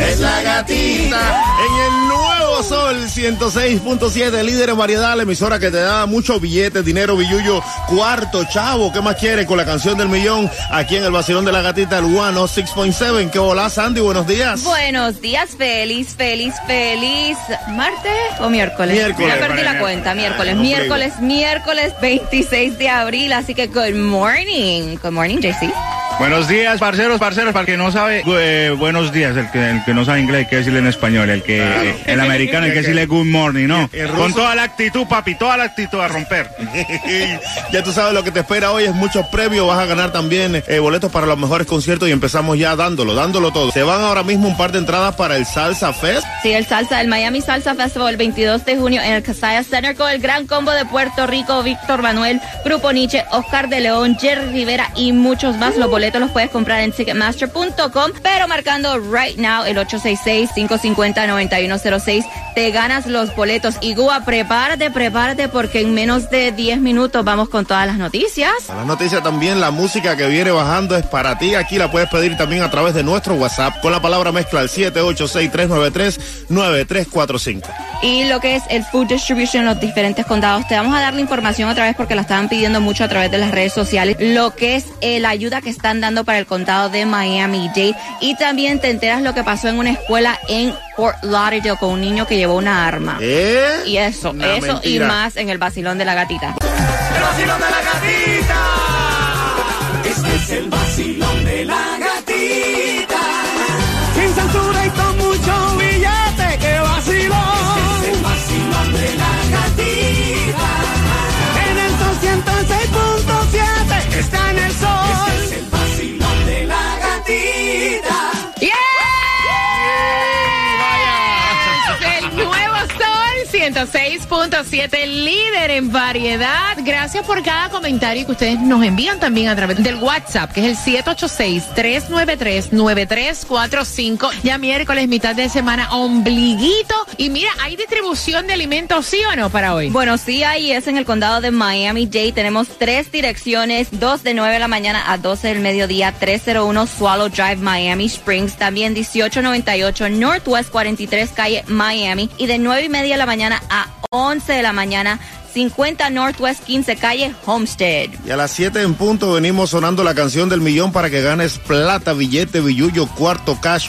Es la gatita. En el nuevo Sol 106.7, líder en variedad, la emisora que te da muchos billetes, dinero, billullo, cuarto, chavo. ¿Qué más quieres con la canción del millón? Aquí en el vacilón de la gatita, el 106.7. ¿Qué volá, Sandy? Buenos días. Buenos días, feliz, feliz, feliz. ¿Martes o miércoles? Miércoles. Ya perdí la cuenta, miércoles, Ah, miércoles, miércoles 26 de abril. Así que good morning. Good morning, JC. Buenos días, parceros, parceros, para el que no sabe, eh, buenos días, el que, el que no sabe inglés, hay que decirle en español, el que, Claro. el americano, hay que decirle good morning, ¿no? El Con toda la actitud, papi, toda la actitud a romper. ya tú sabes lo que te espera hoy, es mucho previo. Vas a ganar también eh, boletos para los mejores conciertos y empezamos ya dándolo, dándolo todo. Se van ahora mismo un par de entradas para el Salsa Fest. Sí, el salsa, el Miami Salsa Festival el 22 de junio en el Casaya Center con el gran combo de Puerto Rico, Víctor Manuel, Grupo Nietzsche, Oscar de León, Jerry Rivera y muchos más. Los boletos los puedes comprar en Ticketmaster.com, pero marcando right now el 866-550-9106 te ganas los boletos. Y Gua, prepárate, prepárate porque en menos de 10 minutos vamos con todas las noticias. Las noticias también, la música que viene bajando es para ti. Aquí la puedes pedir también a través de nuestro WhatsApp con la palabra mezcla al 786-393-9345. y lo que es el food distribution en los diferentes condados. Te vamos a dar la información otra vez porque la estaban pidiendo mucho a través de las redes sociales. Lo que es la ayuda que están dando para el condado de Miami-Dade. Y también te enteras lo que pasó en una escuela en Fort Lauderdale con un niño que llevó una arma. ¿Eh? Y eso, Una eso mentira. y más en el vacilón de la gatita. El vacilón de la gatita. Este es el vacilón de la 106.7, líder en variedad. Gracias por cada comentario que ustedes nos envían también a través del WhatsApp, que es el 786-393-9345. Ya miércoles, mitad de semana, ombliguito. Y mira, ¿hay distribución de alimentos, sí o no, para hoy? Bueno, sí, ahí es en el condado de Miami-Dade. Tenemos tres direcciones, dos de 9 de la mañana a 12 del mediodía, 301 Swallow Drive, Miami Springs. También 1898 Northwest 43 Calle, Miami. Y de 9 y media de la mañana a 11 de la mañana, 50 Northwest 15 Calle, Homestead. Y a las 7 en punto venimos sonando la canción del millón para que ganes plata, billete, billullo, cuarto, cash.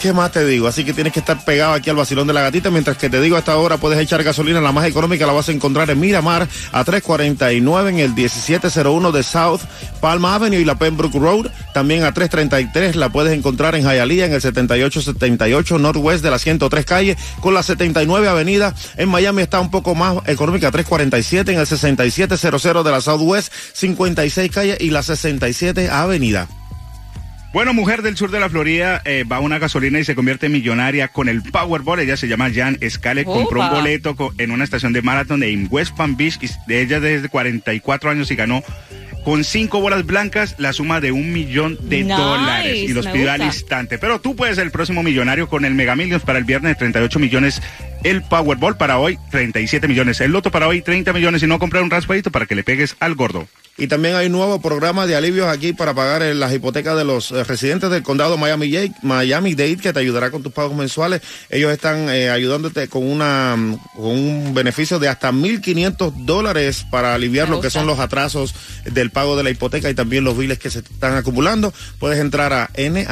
¿Qué más te digo? Así que tienes que estar pegado aquí al vacilón de la gatita. Mientras que te digo a esta hora puedes echar gasolina. La más económica la vas a encontrar en Miramar a 349 en el 1701 de South Palma Avenue y la Pembroke Road. También a 333 la puedes encontrar en Hialeah en el 7878 Northwest de la 103 calle con la 79 avenida. En Miami está un poco más económica 347 en el 6700 de la Southwest 56 calle y la 67 avenida. Bueno, mujer del sur de la Florida eh, va a una gasolina y se convierte en millonaria con el Powerball. Ella se llama Jan Scale. Compró un boleto en una estación de maratón en West Palm Beach. Y de ella desde 44 años y ganó con cinco bolas blancas la suma de un millón de Nice, dólares. Y los pidió al instante. Pero tú puedes ser el próximo millonario con el Mega Millions para el viernes 38 millones. El Powerball para hoy 37 millones. El Loto para hoy 30 millones. Y no comprar un raspadito para que le pegues al gordo. Y también hay un nuevo programa de alivios aquí para pagar las hipotecas de los eh, residentes del condado Miami-Dade Miami Dade, que te ayudará con tus pagos mensuales. Ellos están eh, ayudándote con, una, mm, con un beneficio de hasta 1.500 dólares para aliviar Me lo que son los atrasos del pago de la hipoteca y también los biles que se están acumulando. Puedes entrar a nhssfr.org,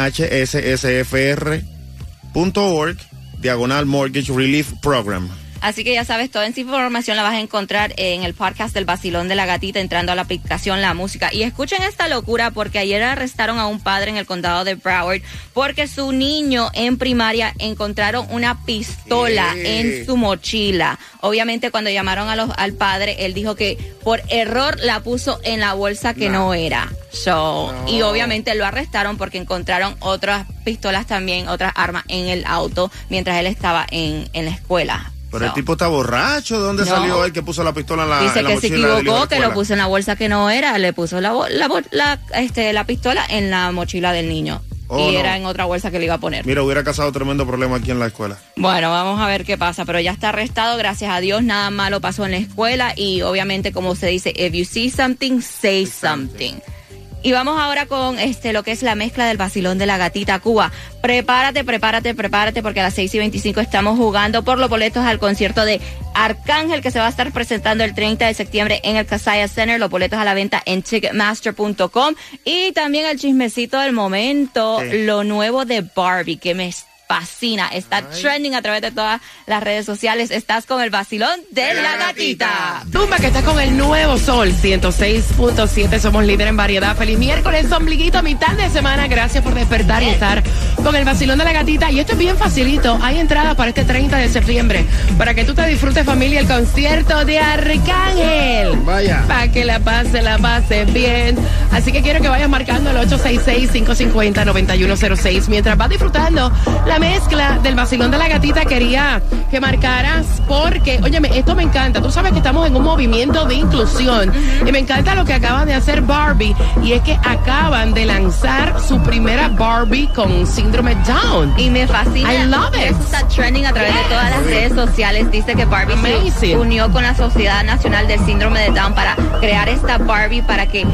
diagonal Mortgage Relief Program. Así que ya sabes, toda esa información la vas a encontrar en el podcast del Basilón de la Gatita, entrando a la aplicación La Música. Y escuchen esta locura, porque ayer arrestaron a un padre en el condado de Broward, porque su niño en primaria encontraron una pistola en su mochila. Obviamente, cuando llamaron a los, al padre, él dijo que por error la puso en la bolsa que no, era. So, Y obviamente lo arrestaron porque encontraron otras pistolas también, otras armas en el auto mientras él estaba en, en la escuela. Pero el tipo está borracho. ¿De dónde No. salió él que puso la pistola en la, Dice en la que se equivocó, que lo puso en la bolsa que no era, le puso la, la, la, este, la pistola en la mochila del niño. Oh, y no. era en otra bolsa que le iba a poner. Mira, hubiera causado tremendo problema aquí en la escuela. Bueno, vamos a ver qué pasa, pero ya está arrestado, gracias a Dios, nada malo pasó en la escuela y obviamente como se dice, if you see something, say something. Y vamos ahora con este lo que es la mezcla del vacilón de la gatita Cuba. Prepárate, prepárate, prepárate, porque a las 6 y 25 estamos jugando por los boletos al concierto de Arcángel que se va a estar presentando el 30 de septiembre en el Casaya Center. Los boletos a la venta en ticketmaster.com. Y también el chismecito del momento, lo nuevo de Barbie, que me fascina. Está trending a través de todas las redes sociales. Estás con el vacilón de la gatita. Tumba que está con el nuevo sol 106.7. Somos líder en variedad. Feliz miércoles, ombliguito, mitad de semana. Gracias por despertar y estar con el vacilón de la gatita. Y esto es bien facilito. Hay entradas para este 30 de septiembre para que tú te disfrutes, familia, el concierto de Arcángel. Vaya. Para que la pase, la pase bien. Así que quiero que vayas marcando el 866-550-9106. Mientras vas disfrutando la mezcla del vacilón de la gatita, quería que marcaras porque, óyeme, esto me encanta. Tú sabes que estamos en un movimiento de inclusión y me encanta lo que acaba de hacer Barbie y es que acaban de lanzar su primera Barbie con síndrome Down. Y me fascina. I love it. Eso está trending a través de todas las redes sociales. Dice que Barbie se unió con la Sociedad Nacional del Síndrome de Down para crear esta Barbie para que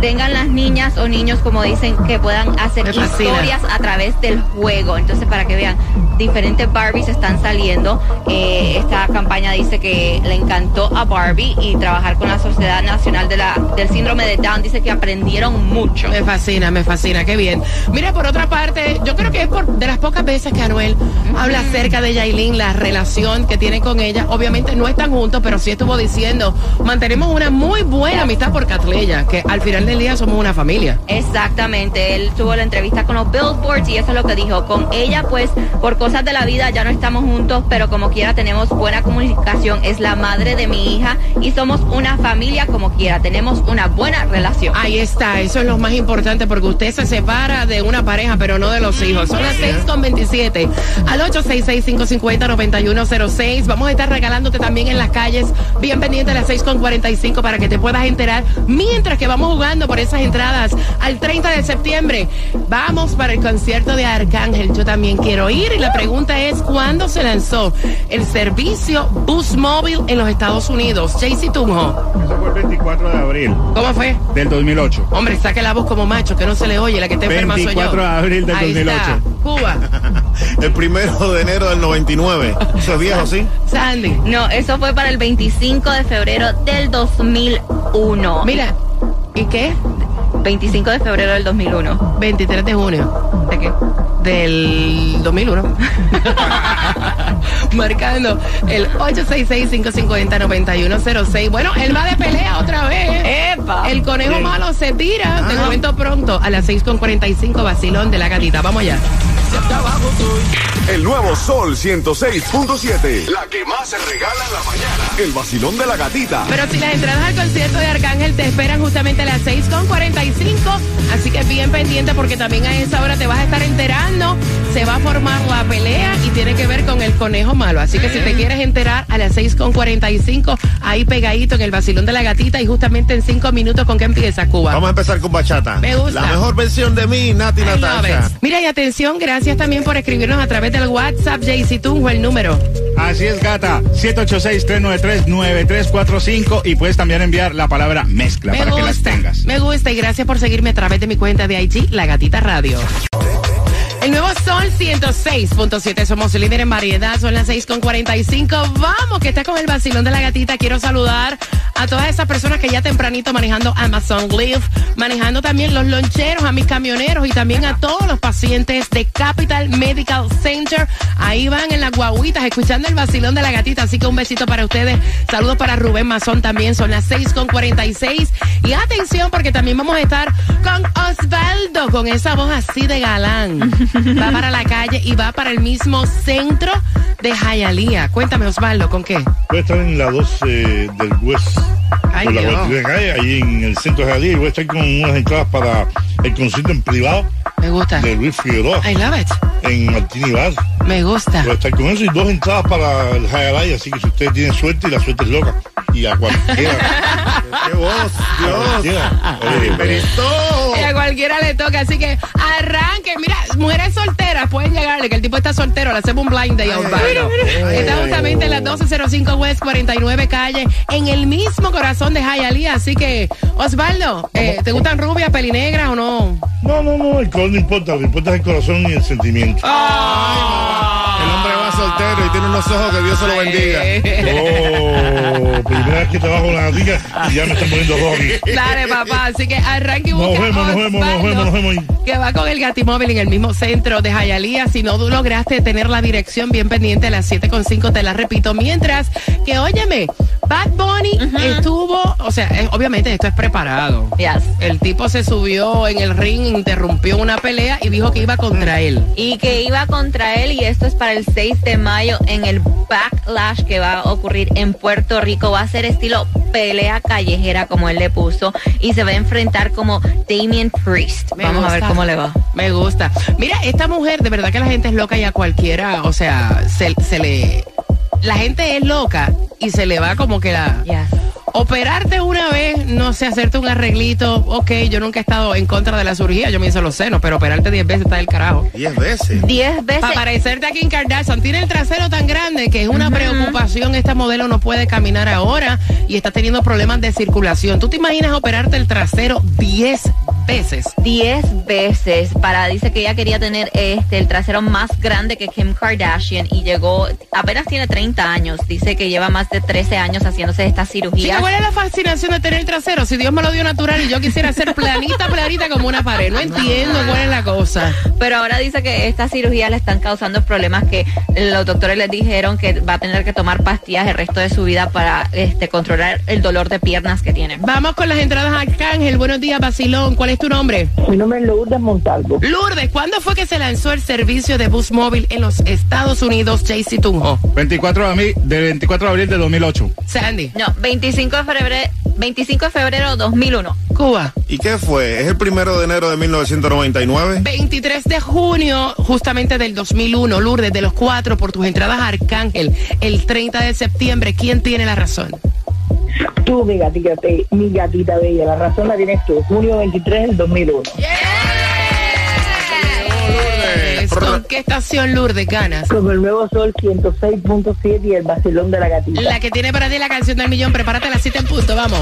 tengan las niñas o niños, como dicen, que puedan hacer historias a través del juego. Entonces, para que vean, diferentes Barbies están saliendo. Eh, esta campaña dice que le encantó a Barbie y trabajar con la Sociedad Nacional de la, del Síndrome de Down. Dice que aprendieron mucho. Me fascina, me fascina, qué bien. Mira, por otra parte, yo creo que es por de las pocas veces que Anuel habla acerca de Yailin, la relación que tiene con ella. Obviamente no están juntos, pero sí estuvo diciendo, mantenemos una muy buena amistad por Catleya, que al final del día somos una familia. Exactamente, él tuvo la entrevista con los Billboards y eso es lo que dijo. Con ella, pues, por cosas de la vida ya no estamos juntos, pero como quiera tenemos buena comunicación. Es la madre de mi hija y somos una familia como quiera. Tenemos una buena relación. Ahí está, eso es lo más importante porque usted se separa de una pareja, pero no de los hijos. Son las 6 con 27 al 866-550-9106. Vamos a estar regalándote también en las calles, bien pendiente a las 6 con 45 para que te puedas enterar mientras que vamos jugando por esas entradas al 30 de septiembre. Vamos para el concierto de Arcángel. Yo también quiero ir y la pregunta es, ¿cuándo se lanzó el servicio Bus Móvil en los Estados Unidos? JC Tunjo, Eso fue el 24 de abril ¿cómo fue? del 2008. Hombre, saque la voz como macho, que no se le oye, la que está enferma soy yo. 24 de abril del Ahí 2008. Está. Cuba, El primero de enero del 99. Eso es viejo, ¿sí? Sandy. No, eso fue para el 25 de febrero del 2001. Mira, ¿y qué? 25 de febrero del 2001. 23 de junio ¿De qué? del 2001. Marcando el 866-550-9106. Bueno, él va de pelea otra vez. ¡Epa! El conejo malo se tira. Te comento pronto a las 6.45, vacilón de la gatita. Vamos allá. El nuevo Sol 106.7. La que más se regala en la mañana. El vacilón de la gatita. Pero si las entradas al concierto de Arcángel te esperan justamente a las 6.45, así que bien pendiente porque también a esa hora te vas a estar enterando, se va a formar la pelea y tiene que ver con el conejo malo. Así que si te quieres enterar a las 6.45, ahí pegadito en el vacilón de la gatita y justamente en 5 minutos con qué empieza Cuba. Vamos a empezar con bachata. Me gusta. La mejor versión de mí, Nati Natasha. Mira y atención, gracias también por escribirnos a través del WhatsApp, JC Tunjo, el número. Así es, gata. 786-393-9345 y puedes también enviar la palabra mezcla Me para que las gusta, tengas. me gusta y gracias por seguirme a través de mi cuenta de IG, La Gatita Radio. El nuevo Sol 106.7, somos líder en variedad, son las 6.45. Vamos, que está con el vacilón de la gatita. Quiero saludar a todas esas personas que ya tempranito manejando Amazon Live, manejando también los loncheros, a mis camioneros y también a todos los pacientes de Capital Medical Center. Ahí van en las guaguitas escuchando el vacilón de la gatita. Así que un besito para ustedes. Saludos para Rubén Mazón también. Son las 6 con 46. Y atención porque también vamos a estar con Osvaldo, con esa voz así de galán. Va para la calle y va para el mismo centro de Jayalía. Cuéntame, Osvaldo, ¿con qué? Voy a estar en la 12 del West, Ay, por la Dios. 43 calle, ahí en el centro de Jalía, y voy a estar con unas entradas para el concierto en privado Me gusta. de Luis Figueroa I love it. en Martini Bar. Me gusta. Voy a estar con eso y dos entradas para el Jayalaya, así que si ustedes tienen suerte y la suerte es loca, y a cualquiera. ¡Qué voz, Dios! Oye, a cualquiera le toca, así que arranque. Mira, mujeres solteras pueden llegarle, que el tipo está soltero, le hacemos un blind day a Osvaldo. Está justamente en la 1205 West 49 calle, en el mismo corazón de Hialeah. Así que, Osvaldo, eh, ¿te gustan rubias, pelinegras o no? No, no, no, el color no importa, lo que importa es el corazón y el sentimiento. Va soltero y tiene unos ojos que Dios se lo bendiga. Oh, primera vez que trabajo con la gatita y ya me están poniendo rojo. Dale, papá. Así que arranque y Nos busca vemos, nos vemos, nos vemos, nos vemos ahí. Que va con el Gatimóvil en el mismo centro de Jayalía. Si no lograste tener la dirección bien pendiente a las 7.5, te la repito. Mientras que, óyeme, Bad Bunny estuvo, o sea, eh, obviamente esto es preparado. Yes. El tipo se subió en el ring, interrumpió una pelea y dijo que iba contra él. Y que iba contra él y esto es para el 6 de mayo en el backlash que va a ocurrir en Puerto Rico. Va a ser estilo pelea callejera como él le puso y se va a enfrentar como Damien Priest. Me Vamos a ver cómo le va. Me gusta. Mira, esta mujer, de verdad que la gente es loca y a cualquiera, o sea, se, se le... La gente es loca y se le va como que la... Yes. Operarte una vez, no sé, hacerte un arreglito, ok, yo nunca he estado en contra de la cirugía, yo me hice los senos, pero operarte 10 veces está del carajo. Diez veces. Diez veces. Para parecerte a Kim Kardashian, tiene el trasero tan grande que es una preocupación. Esta modelo no puede caminar ahora y está teniendo problemas de circulación. ¿Tú te imaginas operarte el trasero 10 veces? 10 veces para dice que ella quería tener este el trasero más grande que Kim Kardashian y llegó apenas tiene 30 años dice que lleva más de 13 años haciéndose esta cirugía Chica, ¿cuál es la fascinación de tener el trasero? Si Dios me lo dio natural y yo quisiera ser planita, planita como una pared. No entiendo cuál es la cosa. pero ahora dice que esta cirugía le están causando problemas que los doctores le dijeron que va a tener que tomar pastillas el resto de su vida para este controlar el dolor de piernas que tiene Vamos con las entradas a Arcángel. Buenos días, Basilón. ¿Cuál es tu nombre? Mi nombre es Lourdes Montalvo. Lourdes, ¿cuándo fue que se lanzó el servicio de bus móvil en los Estados Unidos, JC Tunjo? 24 de, abril, de 24 de abril de 2008. Sandy, no 25 de febrero 25 de febrero 2001 Cuba. ¿Y qué fue? ¿Es el primero de enero de 1999? 23 de junio, justamente del 2001, Lourdes, de los cuatro, por tus entradas a Arcángel, el 30 de septiembre, ¿quién tiene la razón? Tú, mi gatita, mi gatita bella, la razón la tienes tú. Junio 23 del 2001. Lourdes. ¿Con qué estación Lourdes ganas? Con el nuevo sol 106.7 y el vacilón de la gatita. La que tiene para ti la canción del millón, prepárate a la cita en punto, vamos.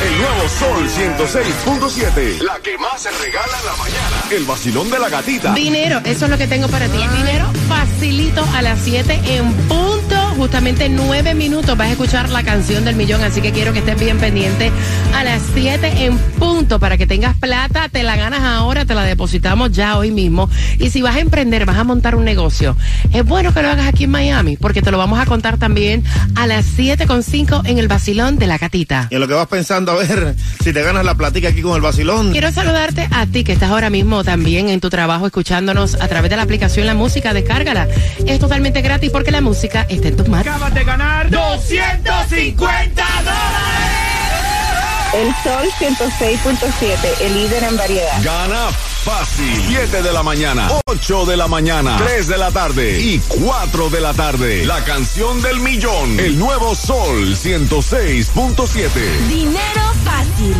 El nuevo Sol 106.7. La que más se regala en la mañana. El vacilón de la gatita. Dinero, eso es lo que tengo para ti. Dinero facilito a las 7 en punto. Justamente en 9 minutos vas a escuchar la canción del millón, así que quiero que estés bien pendiente a las 7 en punto para que tengas plata, te la ganas ahora, te la depositamos ya hoy mismo. Y si vas a emprender, vas a montar un negocio, es bueno que lo hagas aquí en Miami, porque te lo vamos a contar también a las 7 con 5 en el vacilón de la gatita. Y en lo que vas pensando, a ver si te ganas la platica aquí con el vacilón. Quiero saludarte a ti que estás ahora mismo también en tu trabajo escuchándonos a través de la aplicación La Música. Descárgala. Es totalmente gratis porque la música está en tus manos. Acabas de ganar 250 dólares. El sol 106.7, el líder en variedad. Gana fácil. 7 de la mañana, 8 de la mañana, 3 de la tarde y 4 de la tarde. La canción del millón. El nuevo Sol 106.7. Dinero fácil.